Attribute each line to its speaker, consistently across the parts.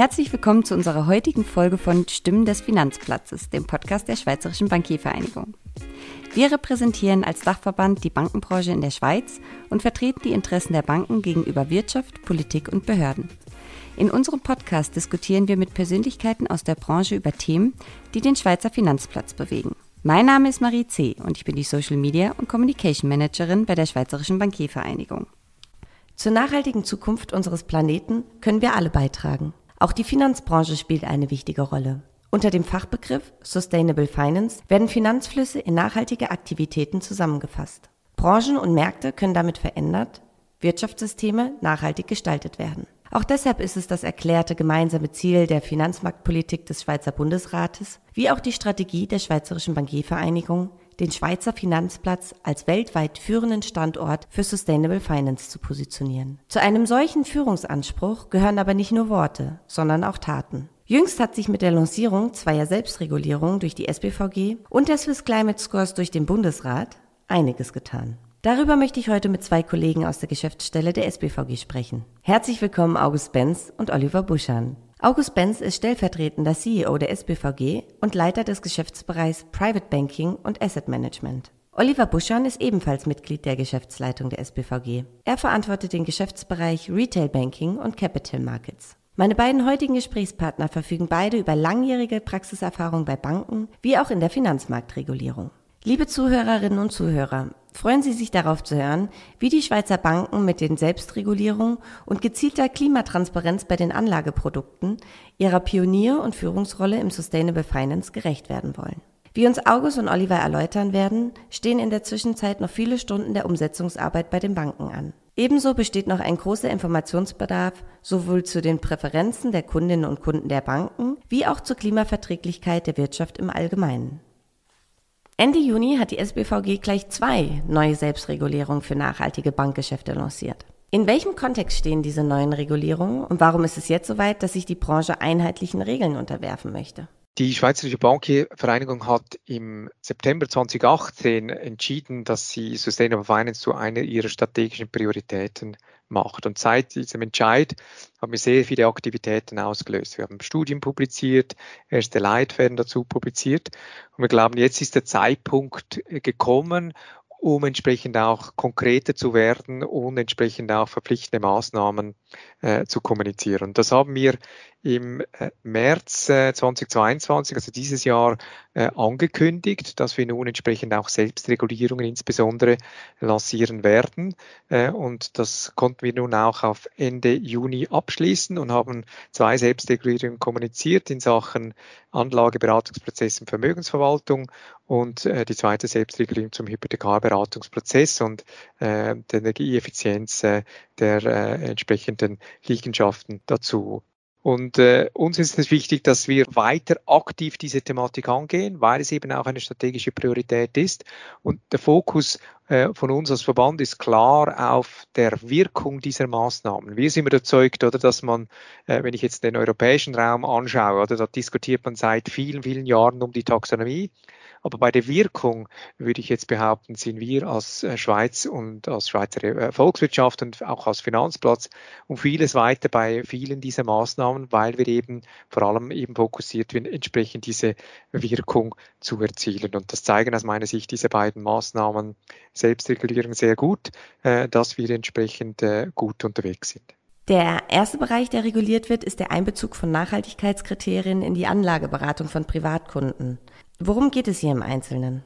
Speaker 1: Herzlich willkommen zu unserer heutigen Folge von Stimmen des Finanzplatzes, dem Podcast der Schweizerischen Bankiervereinigung. Wir repräsentieren als Dachverband die Bankenbranche in der Schweiz und vertreten die Interessen der Banken gegenüber Wirtschaft, Politik und Behörden. In unserem Podcast diskutieren wir mit Persönlichkeiten aus der Branche über Themen, die den Schweizer Finanzplatz bewegen. Mein Name ist Marie C. und ich bin die Social Media und Communication Managerin bei der Schweizerischen Bankiervereinigung. Zur nachhaltigen Zukunft unseres Planeten können wir alle beitragen. Auch die Finanzbranche spielt eine wichtige Rolle. Unter dem Fachbegriff Sustainable Finance werden Finanzflüsse in nachhaltige Aktivitäten zusammengefasst. Branchen und Märkte können damit verändert, Wirtschaftssysteme nachhaltig gestaltet werden. Auch deshalb ist es das erklärte gemeinsame Ziel der Finanzmarktpolitik des Schweizer Bundesrates, wie auch die Strategie der Schweizerischen Bankiervereinigung, den Schweizer Finanzplatz als weltweit führenden Standort für Sustainable Finance zu positionieren. Zu einem solchen Führungsanspruch gehören aber nicht nur Worte, sondern auch Taten. Jüngst hat sich mit der Lancierung zweier Selbstregulierungen durch die SBVG und der Swiss Climate Scores durch den Bundesrat einiges getan. Darüber möchte ich heute mit zwei Kollegen aus der Geschäftsstelle der SBVG sprechen. Herzlich willkommen August Benz und Oliver Buschan. August Benz ist stellvertretender CEO der SBVG und Leiter des Geschäftsbereichs Private Banking und Asset Management. Oliver Buschan ist ebenfalls Mitglied der Geschäftsleitung der SBVG. Er verantwortet den Geschäftsbereich Retail Banking und Capital Markets. Meine beiden heutigen Gesprächspartner verfügen beide über langjährige Praxiserfahrung bei Banken wie auch in der Finanzmarktregulierung. Liebe Zuhörerinnen und Zuhörer, freuen Sie sich darauf zu hören, wie die Schweizer Banken mit den Selbstregulierungen und gezielter Klimatransparenz bei den Anlageprodukten ihrer Pionier- und Führungsrolle im Sustainable Finance gerecht werden wollen. Wie uns August und Oliver erläutern werden, stehen in der Zwischenzeit noch viele Stunden der Umsetzungsarbeit bei den Banken an. Ebenso besteht noch ein großer Informationsbedarf sowohl zu den Präferenzen der Kundinnen und Kunden der Banken wie auch zur Klimaverträglichkeit der Wirtschaft im Allgemeinen. Ende Juni hat die SBVG gleich zwei neue Selbstregulierungen für nachhaltige Bankgeschäfte lanciert. In welchem Kontext stehen diese neuen Regulierungen und warum ist es jetzt soweit, dass sich die Branche einheitlichen Regeln unterwerfen möchte?
Speaker 2: Die Schweizerische Bankvereinigung hat im September 2018 entschieden, dass sie Sustainable Finance zu einer ihrer strategischen Prioritäten macht. Und seit diesem Entscheid haben wir sehr viele Aktivitäten ausgelöst. Wir haben Studien publiziert, erste Leitfäden dazu publiziert. Und wir glauben, jetzt ist der Zeitpunkt gekommen, um entsprechend auch konkreter zu werden und entsprechend auch verpflichtende Maßnahmen äh, zu kommunizieren. Das haben wir im äh, März 2022, äh, also dieses Jahr, äh, angekündigt, dass wir nun entsprechend auch Selbstregulierungen insbesondere lancieren werden. Und das konnten wir nun auch auf Ende Juni abschließen und haben zwei Selbstregulierungen kommuniziert in Sachen Anlageberatungsprozess und Vermögensverwaltung und die zweite Selbstregulierung zum Hypothekarberatungsprozess und der Energieeffizienz der entsprechenden Liegenschaften dazu. Und äh, uns ist es wichtig, dass wir weiter aktiv diese Thematik angehen, weil es eben auch eine strategische Priorität ist. Und der Fokus äh, von uns als Verband ist klar auf der Wirkung dieser Maßnahmen. Wir sind überzeugt, oder, dass man, äh, wenn ich jetzt den europäischen Raum anschaue, oder, da diskutiert man seit vielen, vielen Jahren um die Taxonomie. Aber bei der Wirkung würde ich jetzt behaupten, sind wir als äh, Schweiz und als Schweizer äh, Volkswirtschaft und auch als Finanzplatz um vieles weiter bei vielen dieser Maßnahmen, weil wir eben vor allem eben fokussiert sind, entsprechend diese Wirkung zu erzielen. Und das zeigen aus meiner Sicht diese beiden Maßnahmen Selbstregulierung sehr gut, äh, dass wir entsprechend gut unterwegs sind.
Speaker 1: Der erste Bereich, der reguliert wird, ist der Einbezug von Nachhaltigkeitskriterien in die Anlageberatung von Privatkunden. Worum geht es hier im Einzelnen?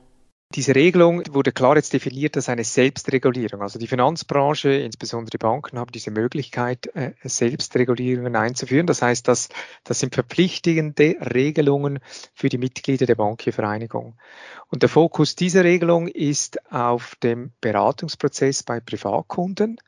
Speaker 2: Diese Regelung wurde klar jetzt definiert als eine Selbstregulierung. Also die Finanzbranche, insbesondere die Banken, haben diese Möglichkeit, äh, Selbstregulierungen einzuführen. Das heißt, dass, das sind verpflichtende Regelungen für die Mitglieder der Bankiervereinigung. Und der Fokus dieser Regelung ist auf dem Beratungsprozess bei Privatkunden.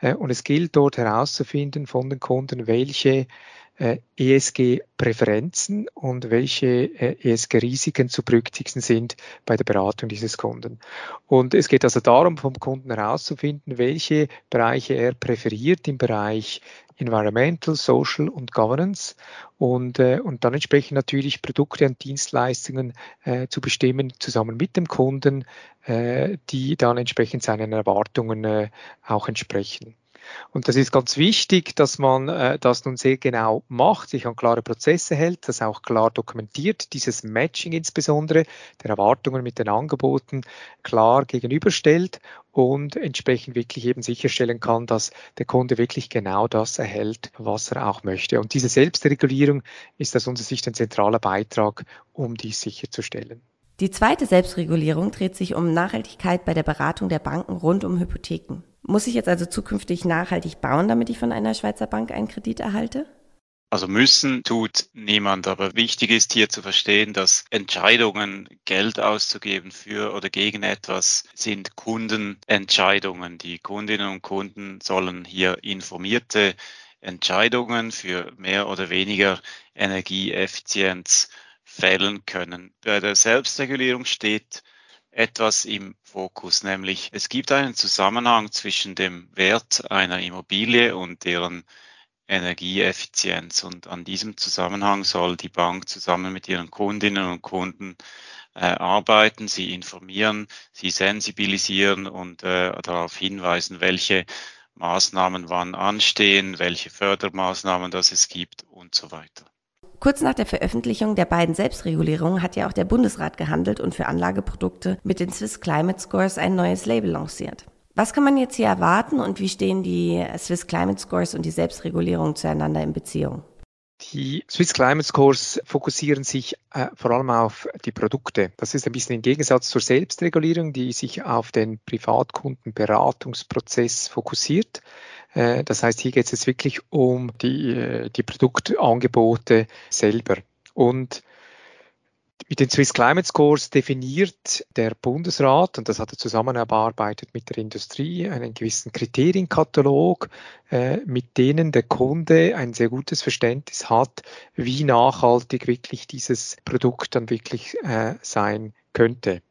Speaker 2: Äh, und es gilt dort herauszufinden von den Kunden, welche äh, ESG-Präferenzen und welche äh, ESG-Risiken zu berücksichtigen sind bei der Beratung dieses Kunden. Und es geht also darum, vom Kunden herauszufinden, welche Bereiche er präferiert im Bereich Environmental, Social und Governance und, äh, und dann entsprechend natürlich Produkte und Dienstleistungen äh, zu bestimmen, zusammen mit dem Kunden, äh, die dann entsprechend seinen Erwartungen äh, auch entsprechen. Und das ist ganz wichtig, dass man äh, das nun sehr genau macht, sich an klare Prozesse hält, das auch klar dokumentiert, dieses Matching insbesondere der Erwartungen mit den Angeboten klar gegenüberstellt und entsprechend wirklich eben sicherstellen kann, dass der Kunde wirklich genau das erhält, was er auch möchte. Und diese Selbstregulierung ist aus unserer Sicht ein zentraler Beitrag, um dies sicherzustellen.
Speaker 1: Die zweite Selbstregulierung dreht sich um Nachhaltigkeit bei der Beratung der Banken rund um Hypotheken. Muss ich jetzt also zukünftig nachhaltig bauen, damit ich von einer Schweizer Bank einen Kredit erhalte?
Speaker 3: Also müssen tut niemand, aber wichtig ist hier zu verstehen, dass Entscheidungen, Geld auszugeben für oder gegen etwas, sind Kundenentscheidungen. Die Kundinnen und Kunden sollen hier informierte Entscheidungen für mehr oder weniger Energieeffizienz fällen können. Bei der Selbstregulierung steht etwas im Fokus, nämlich es gibt einen Zusammenhang zwischen dem Wert einer Immobilie und deren Energieeffizienz. Und an diesem Zusammenhang soll die Bank zusammen mit ihren Kundinnen und Kunden äh, arbeiten, sie informieren, sie sensibilisieren und äh, darauf hinweisen, welche Maßnahmen wann anstehen, welche Fördermaßnahmen das es gibt und so weiter.
Speaker 1: Kurz nach der Veröffentlichung der beiden Selbstregulierungen hat ja auch der Bundesrat gehandelt und für Anlageprodukte mit den Swiss Climate Scores ein neues Label lanciert. Was kann man jetzt hier erwarten und wie stehen die Swiss Climate Scores und die Selbstregulierung zueinander in Beziehung?
Speaker 2: Die Swiss Climate Scores fokussieren sich äh, vor allem auf die Produkte. Das ist ein bisschen im Gegensatz zur Selbstregulierung, die sich auf den Privatkundenberatungsprozess fokussiert. Äh, das heißt, hier geht es wirklich um die, äh, die Produktangebote selber. Und mit den Swiss Climate Scores definiert der Bundesrat, und das hat er zusammenarbeitet mit der Industrie, einen gewissen Kriterienkatalog, äh, mit denen der Kunde ein sehr gutes Verständnis hat, wie nachhaltig wirklich dieses Produkt dann wirklich sein könnte.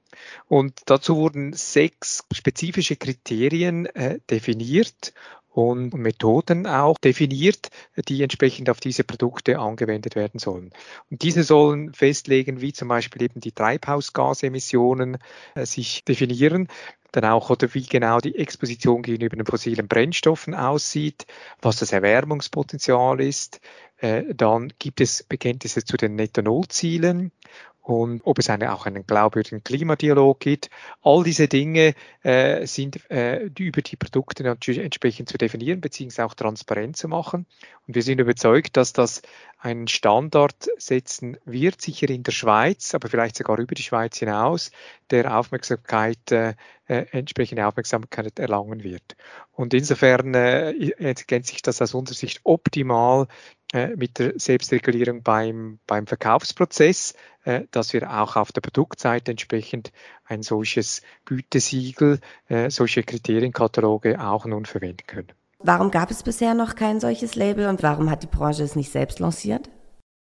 Speaker 2: Und dazu wurden sechs spezifische Kriterien äh, definiert und Methoden auch definiert, die entsprechend auf diese Produkte angewendet werden sollen. Und diese sollen festlegen, wie zum Beispiel eben die Treibhausgasemissionen äh, sich definieren, dann auch oder wie genau die Exposition gegenüber den fossilen Brennstoffen aussieht, was das Erwärmungspotenzial ist. Äh, dann gibt es Bekenntnisse zu den Netto-Null-Zielen und ob es eine, auch einen glaubwürdigen Klimadialog gibt. All diese Dinge äh, sind äh, über die Produkte natürlich entsprechend zu definieren, beziehungsweise auch transparent zu machen. Und wir sind überzeugt, dass das einen Standard setzen wird, sicher in der Schweiz, aber vielleicht sogar über die Schweiz hinaus, der Aufmerksamkeit, äh, äh, entsprechende Aufmerksamkeit erlangen wird. Und insofern äh, ergänzt sich das aus unserer Sicht optimal äh, mit der Selbstregulierung beim, beim Verkaufsprozess, äh, dass wir auch auf der Produktseite entsprechend ein solches Gütesiegel, äh, solche Kriterienkataloge auch nun verwenden können.
Speaker 1: Warum gab es bisher noch kein solches Label und warum hat die Branche es nicht selbst lanciert?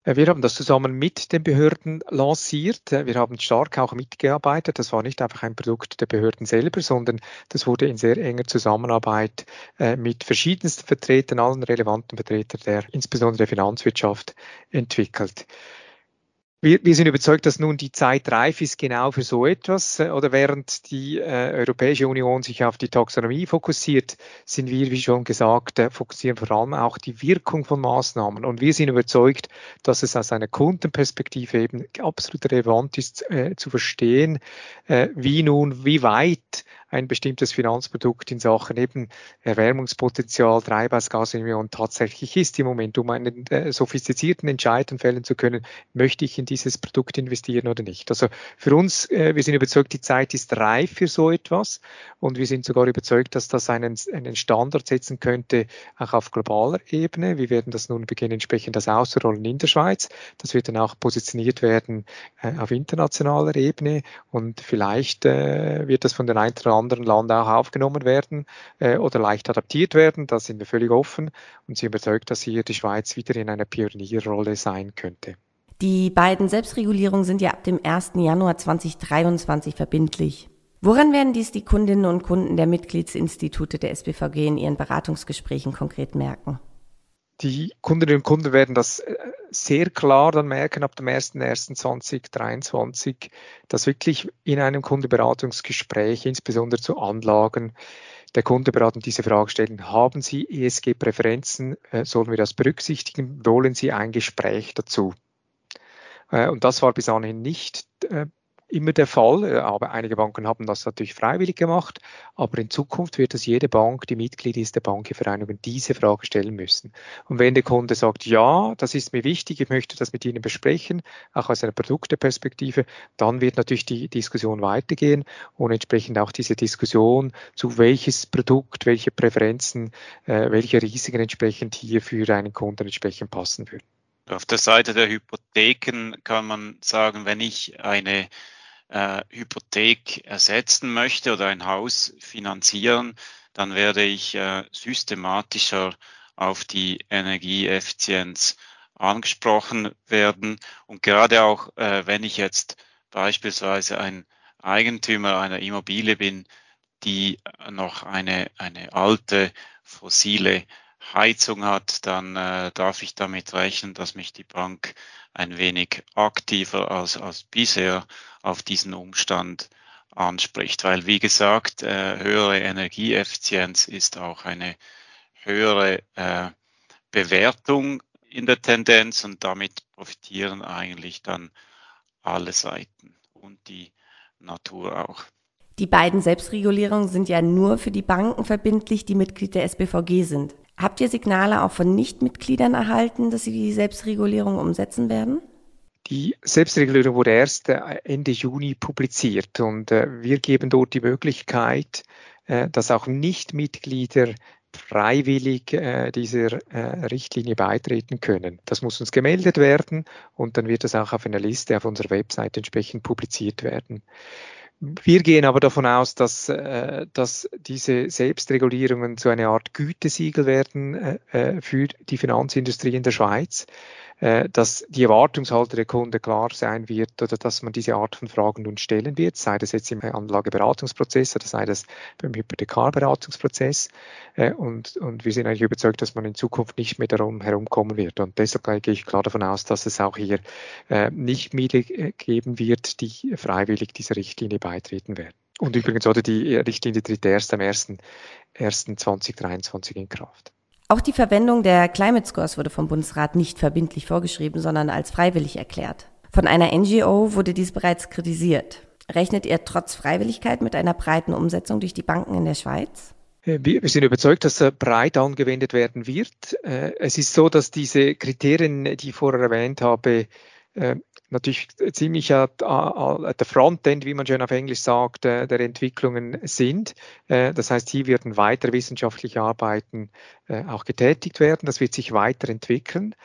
Speaker 2: Äh, wir haben das zusammen mit den Behörden lanciert. Äh, wir haben stark auch mitgearbeitet. Das war nicht einfach ein Produkt der Behörden selber, sondern das wurde in sehr enger Zusammenarbeit äh, mit verschiedensten Vertretern, allen relevanten Vertretern der insbesondere der Finanzwirtschaft entwickelt. Wir, wir sind überzeugt, dass nun die Zeit reif ist genau für so etwas. Oder während die äh, Europäische Union sich auf die Taxonomie fokussiert, sind wir, wie schon gesagt, äh, fokussieren vor allem auch die Wirkung von Maßnahmen. Und wir sind überzeugt, dass es aus einer Kundenperspektive eben absolut relevant ist, äh, zu verstehen, äh, wie nun, wie weit ein bestimmtes Finanzprodukt in Sachen eben Erwärmungspotenzial, Treibhausgasemissionen tatsächlich ist im Moment, um einen äh, sophistizierten Entscheid fällen zu können, möchte ich in dieses Produkt investieren oder nicht. Also für uns, äh, wir sind überzeugt, die Zeit ist reif für so etwas und wir sind sogar überzeugt, dass das einen, einen Standard setzen könnte, auch auf globaler Ebene. Wir werden das nun beginnen, entsprechend das auszurollen in der Schweiz. Das wird dann auch positioniert werden äh, auf internationaler Ebene und vielleicht äh, wird das von den einen oder anderen Land auch aufgenommen werden äh, oder leicht adaptiert werden. Da sind wir völlig offen und sind überzeugt, dass hier die Schweiz wieder in einer Pionierrolle sein könnte.
Speaker 1: Die beiden Selbstregulierungen sind ja ab dem 1. Januar 2023 verbindlich. Woran werden dies die Kundinnen und Kunden der Mitgliedsinstitute der SBVG in ihren Beratungsgesprächen konkret merken?
Speaker 2: Die Kundinnen und Kunden werden das äh, sehr klar dann merken ab dem 01.01.2023, dass wirklich in einem Kundenberatungsgespräch, insbesondere zu Anlagen, der Kunde beraten diese Frage stellen, haben Sie ESG-Präferenzen, äh, sollen wir das berücksichtigen, wollen Sie ein Gespräch dazu? Äh, und das war bis anhin nicht immer der Fall, äh, aber einige Banken haben das natürlich freiwillig gemacht, aber in Zukunft wird es jede Bank, die Mitglied ist der Bankenvereinigung, diese Frage stellen müssen. Und wenn der Kunde sagt, ja, das ist mir wichtig, ich möchte das mit Ihnen besprechen, auch aus einer Produkteperspektive, dann wird natürlich die Diskussion weitergehen und entsprechend auch diese Diskussion zu welches Produkt, welche Präferenzen, äh, welche Risiken entsprechend hier für einen Kunden entsprechend passen würden.
Speaker 3: Auf der Seite der Hypotheken kann man sagen, wenn ich eine äh, Hypothek ersetzen möchte oder ein Haus finanzieren, dann werde ich äh, systematischer auf die Energieeffizienz angesprochen werden. Und gerade auch, äh, wenn ich jetzt beispielsweise ein Eigentümer einer Immobilie bin, die noch eine, eine alte fossile Heizung hat, dann äh, darf ich damit rechnen, dass mich die Bank ein wenig aktiver als, als bisher auf diesen Umstand anspricht. Weil, wie gesagt, äh, höhere Energieeffizienz ist auch eine höhere äh, Bewertung in der Tendenz und damit profitieren eigentlich dann alle Seiten und die Natur auch.
Speaker 1: Die beiden Selbstregulierungen sind ja nur für die Banken verbindlich, die Mitglied der SBVG sind. Habt ihr Signale auch von Nichtmitgliedern erhalten, dass sie die Selbstregulierung umsetzen werden?
Speaker 2: Die Selbstregulierung wurde erst äh, Ende Juni publiziert und äh, wir geben dort die Möglichkeit, äh, dass auch Nichtmitglieder freiwillig dieser Richtlinie beitreten können. Das muss uns gemeldet werden und dann wird das auch auf einer Liste auf unserer Website entsprechend publiziert werden. Wir gehen aber davon aus, dass, äh, dass diese Selbstregulierungen zu einer Art Gütesiegel werden äh, äh für die Finanzindustrie in der Schweiz. Äh, dass die Erwartungshaltung der Kunde klar sein wird oder dass man diese Art von Fragen nun stellen wird, sei das jetzt im Anlageberatungsprozess oder sei das beim Hypothekarberatungsprozess. Äh, und, und wir sind eigentlich überzeugt, dass man in Zukunft nicht mehr darum herumkommen wird. Und deshalb gehe ich klar davon aus, dass es auch hier äh, nicht Miete geben wird, die freiwillig dieser Richtlinie beitreten werden. Und übrigens, oder die Richtlinie tritt erst am 1.1.2023 in Kraft.
Speaker 1: Auch die Verwendung der Climate Scores wurde vom Bundesrat nicht verbindlich vorgeschrieben, sondern als freiwillig erklärt. Von einer NGO wurde dies bereits kritisiert. Rechnet ihr trotz Freiwilligkeit mit einer breiten Umsetzung durch die Banken in der Schweiz?
Speaker 2: Äh, wir sind überzeugt, dass er breit angewendet werden wird. Äh, es ist so, dass diese Kriterien, die ich vorher erwähnt habe, äh, natürlich ziemlich at der Frontend, wie man schön auf Englisch sagt, der Entwicklungen sind. Das heißt, hier werden weitere wissenschaftliche Arbeiten auch getätigt werden. Das wird sich weiterentwickeln.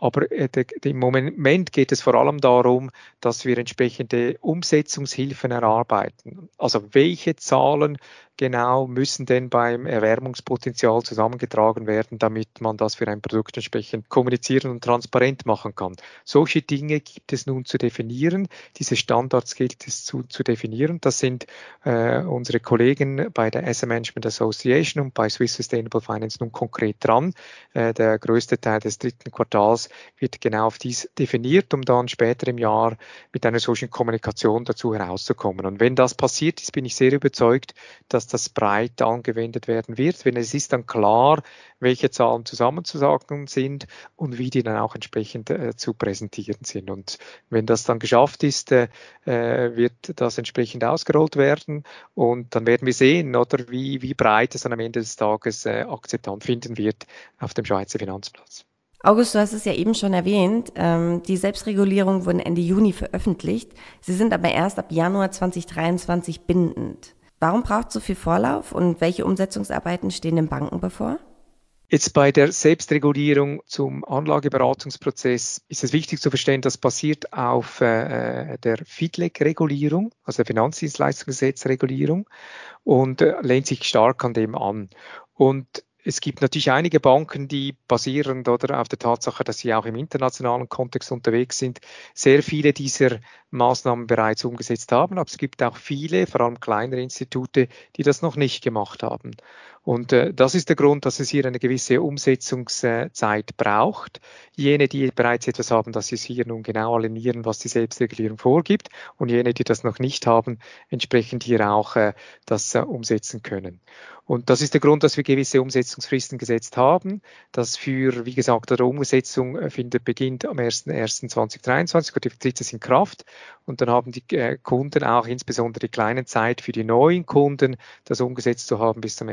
Speaker 2: Aber im Moment geht es vor allem darum, dass wir entsprechende Umsetzungshilfen erarbeiten. Also welche Zahlen genau müssen denn beim Erwärmungspotenzial zusammengetragen werden, damit man das für ein Produkt entsprechend kommunizieren und transparent machen kann. Solche Dinge gibt es nun zu definieren. Diese Standards gilt es zu, zu definieren. Das sind äh, unsere Kollegen bei der Asset Management Association und bei Swiss Sustainable Finance nun konkret dran. Äh, der größte Teil des dritten Quartals wird genau auf dies definiert, um dann später im Jahr mit einer solchen Kommunikation dazu herauszukommen. Und wenn das passiert ist, bin ich sehr überzeugt, dass das breit angewendet werden wird. Wenn es ist dann klar, welche Zahlen zusammenzusagen sind und wie die dann auch entsprechend äh, zu präsentieren sind. Und wenn das dann geschafft ist, äh, wird das entsprechend ausgerollt werden und dann werden wir sehen, oder wie, wie breit es dann am Ende des Tages äh, Akzeptanz finden wird auf dem Schweizer Finanzplatz.
Speaker 1: August, du hast es ja eben schon erwähnt. Ähm, die Selbstregulierungen wurden Ende Juni veröffentlicht. Sie sind aber erst ab Januar 2023 bindend. Warum braucht es so viel Vorlauf und welche Umsetzungsarbeiten stehen den Banken bevor?
Speaker 2: Jetzt bei der Selbstregulierung zum Anlageberatungsprozess ist es wichtig zu verstehen, das basiert auf äh, der FIDLEG-Regulierung, also der Finanzdienstleistungsgesetzregulierung und äh, lehnt sich stark an dem an. Und es gibt natürlich einige Banken, die basierend oder auf der Tatsache, dass sie auch im internationalen Kontext unterwegs sind, sehr viele dieser Maßnahmen bereits umgesetzt haben. Aber es gibt auch viele, vor allem kleinere Institute, die das noch nicht gemacht haben. Und äh, das ist der Grund, dass es hier eine gewisse Umsetzungszeit braucht. Jene, die bereits etwas haben, dass sie es hier nun genau alignieren, was die Selbstregulierung vorgibt. Und jene, die das noch nicht haben, entsprechend hier auch äh, das äh, umsetzen können. Und das ist der Grund, dass wir gewisse Umsetzungsfristen gesetzt haben. Das für, wie gesagt, der Umsetzung äh, findet beginnt am 01.01.2023 und die tritt es in Kraft. Und dann haben die äh, Kunden auch insbesondere die kleinen Zeit für die neuen Kunden, das umgesetzt zu haben bis zum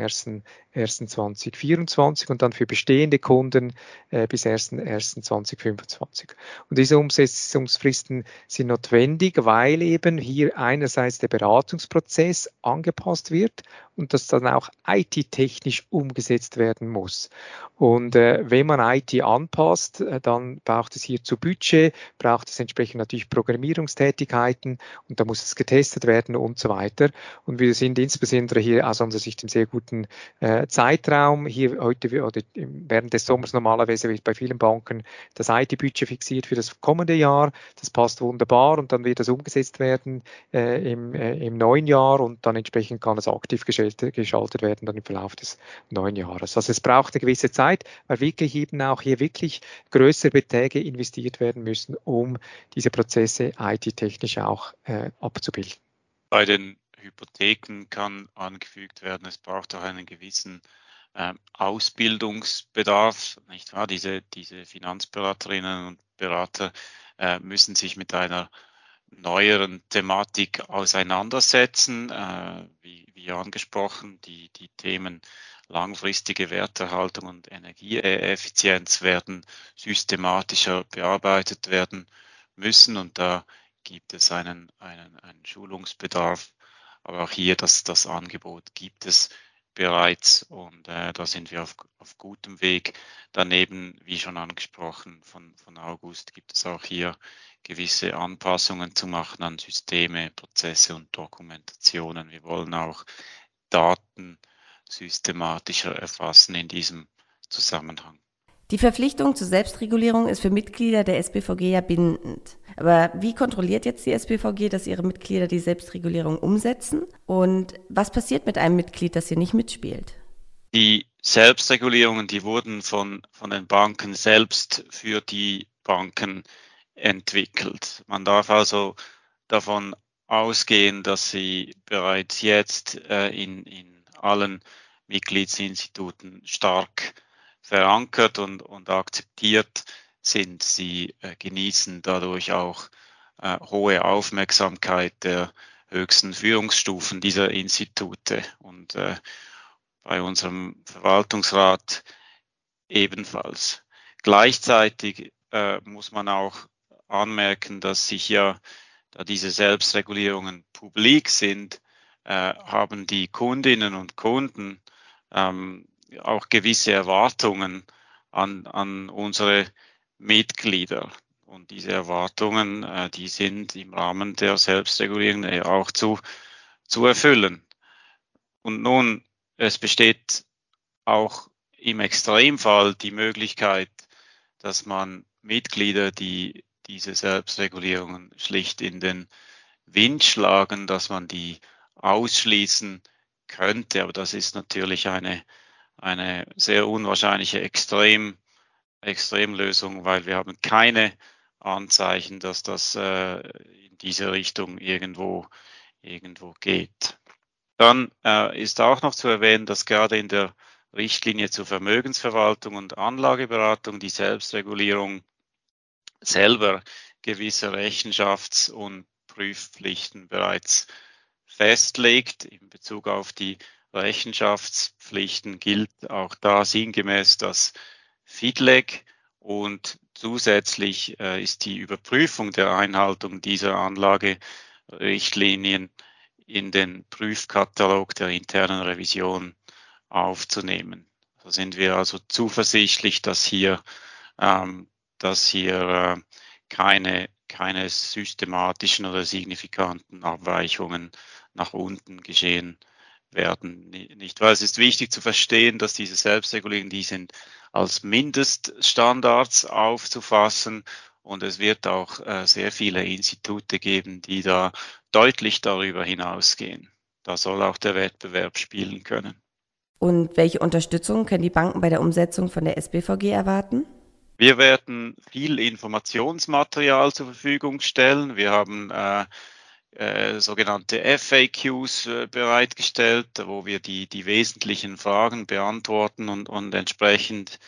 Speaker 2: 1.01.2024 und dann für bestehende Kunden äh, bis 1.01.2025. Und diese Umsetzungsfristen sind notwendig, weil eben hier einerseits der Beratungsprozess angepasst wird und das dann auch IT-technisch umgesetzt werden muss. Und äh, wenn man IT anpasst, äh, dann braucht es hier zu Budget, braucht es entsprechend natürlich Programmierungstätigkeiten und da muss es getestet werden und so weiter. Und wir sind insbesondere hier aus unserer Sicht im sehr guten äh, Zeitraum. Hier heute oder während des Sommers normalerweise wird bei vielen Banken das IT-Budget fixiert für das kommende Jahr. Das passt wunderbar und dann wird das umgesetzt werden äh, im, äh, im neuen Jahr und dann entsprechend kann es aktiv geschaltet, geschaltet werden dann im Verlauf des neuen Jahres. Also es braucht eine gewisse Zeit, weil wirklich eben auch hier wirklich größere Beträge investiert werden müssen, um diese Prozesse IT-technisch auch äh, abzubilden.
Speaker 3: Bei den Hypotheken kann angefügt werden, es braucht auch einen gewissen äh, Ausbildungsbedarf, nicht wahr? Diese, diese Finanzberaterinnen und Berater äh, müssen sich mit einer neueren Thematik auseinandersetzen. Äh, wie, wie angesprochen, die, die Themen langfristige Werterhaltung und Energieeffizienz werden systematischer bearbeitet werden müssen und da gibt es einen, einen, einen Schulungsbedarf. Aber auch hier das, das Angebot gibt es bereits und äh, da sind wir auf, auf gutem Weg. Daneben, wie schon angesprochen von, von August, gibt es auch hier gewisse Anpassungen zu machen an Systeme, Prozesse und Dokumentationen. Wir wollen auch Daten systematischer erfassen in diesem Zusammenhang.
Speaker 1: Die Verpflichtung zur Selbstregulierung ist für Mitglieder der SBVG ja bindend. Aber wie kontrolliert jetzt die SBVG, dass ihre Mitglieder die Selbstregulierung umsetzen? Und was passiert mit einem Mitglied, das hier nicht mitspielt?
Speaker 3: Die Selbstregulierungen, die wurden von, von den Banken selbst für die Banken entwickelt. Man darf also davon ausgehen, dass sie bereits jetzt äh, in, in allen Mitgliedsinstituten stark verankert und, und akzeptiert sind. Sie äh, genießen dadurch auch äh, hohe Aufmerksamkeit der höchsten Führungsstufen dieser Institute und äh, bei unserem Verwaltungsrat ebenfalls. Gleichzeitig äh, muss man auch anmerken, dass sich ja, da diese Selbstregulierungen publik sind, äh, haben die Kundinnen und Kunden ähm, auch gewisse Erwartungen an, an unsere Mitglieder. Und diese Erwartungen, äh, die sind im Rahmen der Selbstregulierung auch zu, zu erfüllen. Und nun, es besteht auch im Extremfall die Möglichkeit, dass man Mitglieder, die diese Selbstregulierungen schlicht in den Wind schlagen, dass man die ausschließen könnte. Aber das ist natürlich eine, eine sehr unwahrscheinliche Extrem, Extremlösung, weil wir haben keine Anzeichen, dass das äh, in diese Richtung irgendwo, irgendwo geht. Dann äh, ist auch noch zu erwähnen, dass gerade in der Richtlinie zur Vermögensverwaltung und Anlageberatung die Selbstregulierung selber gewisse Rechenschafts- und Prüfpflichten bereits festlegt. In Bezug auf die Rechenschaftspflichten gilt auch da sinngemäß das FIDLEG und zusätzlich äh, ist die Überprüfung der Einhaltung dieser Anlagerichtlinien in den Prüfkatalog der internen Revision aufzunehmen. Da sind wir also zuversichtlich, dass hier ähm, dass hier äh, keine, keine systematischen oder signifikanten Abweichungen nach unten geschehen werden. Nicht weil es ist wichtig zu verstehen, dass diese Selbstregulierungen, die sind als Mindeststandards aufzufassen und es wird auch äh, sehr viele Institute geben, die da deutlich darüber hinausgehen. Da soll auch der Wettbewerb spielen können.
Speaker 1: Und welche Unterstützung können die Banken bei der Umsetzung von der SBVG erwarten?
Speaker 3: Wir werden viel Informationsmaterial zur Verfügung stellen. Wir haben äh, äh, sogenannte FAQs äh, bereitgestellt, wo wir die, die wesentlichen Fragen beantworten und, und entsprechend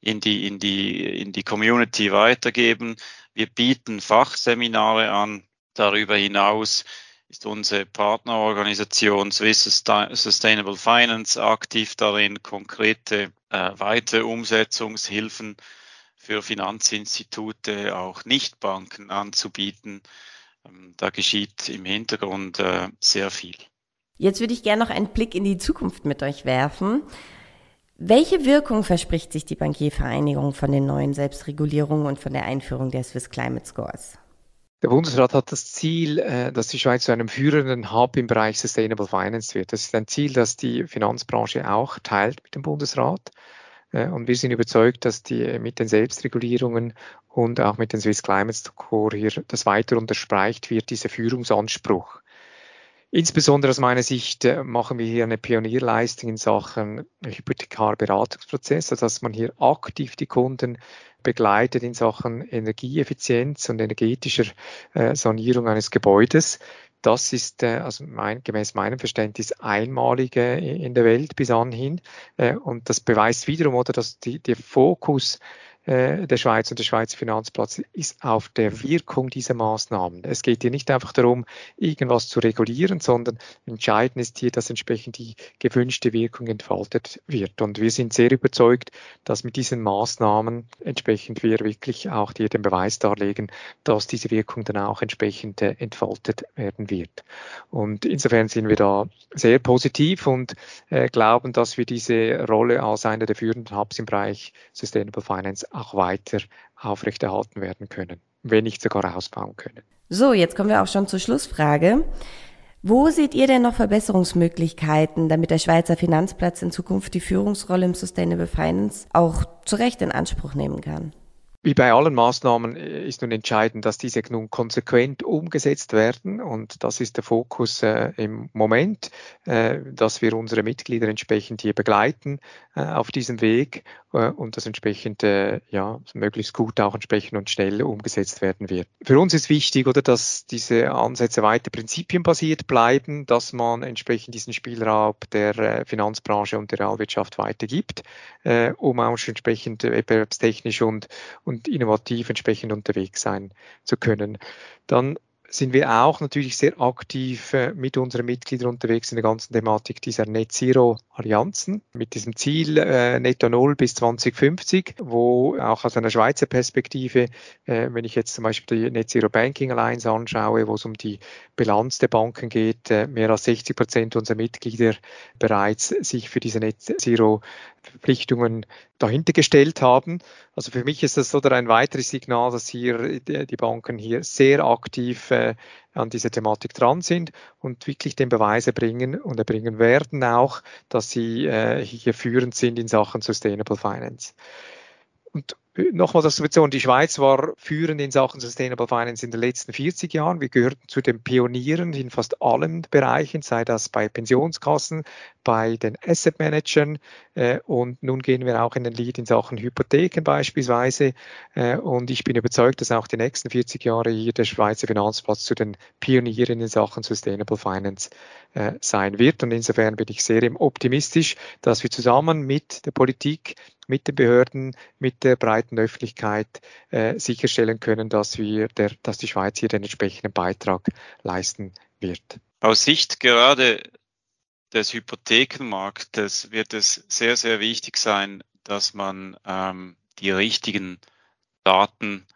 Speaker 3: in die, in, die, in die Community weitergeben. Wir bieten Fachseminare an. Darüber hinaus ist unsere Partnerorganisation Swiss Sustainable Finance aktiv darin, konkrete äh, weitere Umsetzungshilfen für Finanzinstitute, auch Nichtbanken anzubieten. Ähm, da geschieht im Hintergrund äh, sehr viel.
Speaker 1: Jetzt würde ich gerne noch einen Blick in die Zukunft mit euch werfen. Welche Wirkung verspricht sich die Bankiervereinigung von den neuen Selbstregulierungen und von der Einführung der Swiss Climate Scores?
Speaker 2: Der Bundesrat hat das Ziel, äh, dass die Schweiz zu einem führenden Hub im Bereich Sustainable Finance wird. Das ist ein Ziel, das die Finanzbranche auch teilt mit dem Bundesrat. Äh, und wir sind überzeugt, dass die äh, mit den Selbstregulierungen und auch mit den Swiss Climate Score hier das weiter unterstreicht wird, dieser Führungsanspruch. Insbesondere aus meiner Sicht äh, machen wir hier eine Pionierleistung in Sachen Hypothekarberatungsprozess, also dass man hier aktiv die Kunden begleitet in Sachen Energieeffizienz und energetischer Sanierung eines Gebäudes. Das ist äh, also mein, gemäß meinem Verständnis einmalige in der Welt bis anhin. Äh, und das beweist wiederum, oder dass die, der Fokus äh, der Schweiz und der Schweizer Finanzplatz ist auf der Wirkung dieser Maßnahmen. Es geht hier nicht einfach darum, irgendwas zu regulieren, sondern entscheidend ist hier, dass entsprechend die gewünschte Wirkung entfaltet wird. Und wir sind sehr überzeugt, dass mit diesen Maßnahmen entsprechend wir wirklich auch hier den Beweis darlegen, dass diese Wirkung dann auch entsprechend äh, entfaltet werden wird. Und insofern sind wir da sehr positiv und äh, glauben, dass wir diese Rolle als einer der führenden Hubs im Bereich Sustainable Finance auch weiter aufrechterhalten werden können, wenn nicht sogar ausbauen können.
Speaker 1: So, jetzt kommen wir auch schon zur Schlussfrage. Wo seht ihr denn noch Verbesserungsmöglichkeiten, damit der Schweizer Finanzplatz in Zukunft die Führungsrolle im Sustainable Finance auch zu Recht in Anspruch nehmen kann?
Speaker 2: Wie bei allen Maßnahmen äh, ist nun entscheidend, dass diese nun konsequent umgesetzt werden. Und das ist der Fokus äh, im Moment, äh, dass wir unsere Mitglieder entsprechend hier begleiten äh, auf diesem Weg äh, und das entsprechend äh, ja, möglichst gut auch entsprechend und schnell umgesetzt werden wird. Für uns ist wichtig, oder, dass diese Ansätze weiter prinzipienbasiert bleiben, dass man entsprechend diesen Spielraum der Finanzbranche und der Realwirtschaft weitergibt, um auch entsprechend wettbewerbstechnisch und und innovativ entsprechend unterwegs sein zu können. Dann sind wir auch natürlich sehr aktiv äh, mit unseren Mitgliedern unterwegs in der ganzen Thematik dieser Net Zero Allianzen mit diesem Ziel äh, Netto Null bis 2050, wo auch aus einer Schweizer Perspektive, äh, wenn ich jetzt zum Beispiel die Net Zero Banking Alliance anschaue, wo es um die Bilanz der Banken geht, äh, mehr als 60 Prozent unserer Mitglieder bereits sich für diese Net Zero Verpflichtungen dahinter gestellt haben. Also für mich ist das oder ein weiteres Signal, dass hier die Banken hier sehr aktiv äh, an dieser Thematik dran sind und wirklich den Beweis erbringen und erbringen werden auch, dass sie äh, hier führend sind in Sachen Sustainable Finance. Und Nochmal das Situation, die Schweiz war führend in Sachen Sustainable Finance in den letzten 40 Jahren. Wir gehörten zu den Pionieren in fast allen Bereichen, sei das bei Pensionskassen, bei den Asset Managern äh, und nun gehen wir auch in den Lead in Sachen Hypotheken beispielsweise äh, und ich bin überzeugt, dass auch die nächsten 40 Jahre hier der Schweizer Finanzplatz zu den Pionieren in Sachen Sustainable Finance äh, sein wird und insofern bin ich sehr optimistisch, dass wir zusammen mit der Politik mit den Behörden, mit der breiten Öffentlichkeit äh, sicherstellen können, dass wir der, dass die Schweiz hier den entsprechenden Beitrag leisten wird.
Speaker 3: Aus Sicht gerade des Hypothekenmarktes wird es sehr, sehr wichtig sein, dass man ähm, die richtigen Daten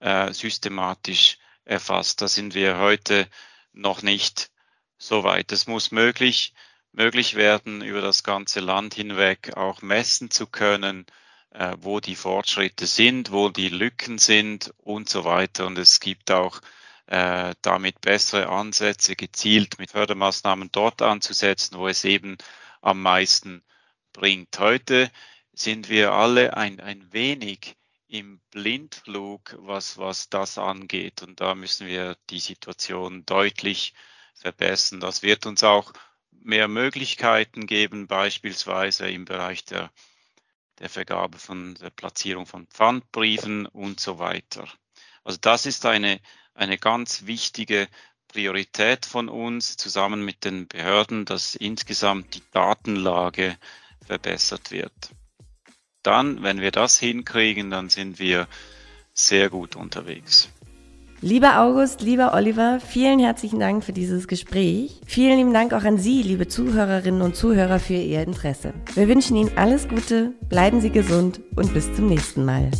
Speaker 3: äh, systematisch erfasst. Da sind wir heute noch nicht so weit. Es muss möglich möglich werden, über das ganze Land hinweg auch messen zu können, äh, wo die Fortschritte sind, wo die Lücken sind und so weiter. Und es gibt auch äh, damit bessere Ansätze, gezielt mit Fördermaßnahmen dort anzusetzen, wo es eben am meisten bringt. Heute sind wir alle ein, ein wenig im Blindflug, was, was das angeht. Und da müssen wir die Situation deutlich verbessern. Das wird uns auch mehr Möglichkeiten geben, beispielsweise im Bereich der, der Vergabe von der Platzierung von Pfandbriefen und so weiter. Also das ist eine, eine ganz wichtige Priorität von uns zusammen mit den Behörden, dass insgesamt die Datenlage verbessert wird. Dann, wenn wir das hinkriegen, dann sind wir sehr gut unterwegs.
Speaker 1: Lieber August, lieber Oliver, vielen herzlichen Dank für dieses Gespräch. Vielen lieben Dank auch an Sie, liebe Zuhörerinnen und Zuhörer, für Ihr Interesse. Wir wünschen Ihnen alles Gute, bleiben Sie gesund und bis zum nächsten Mal.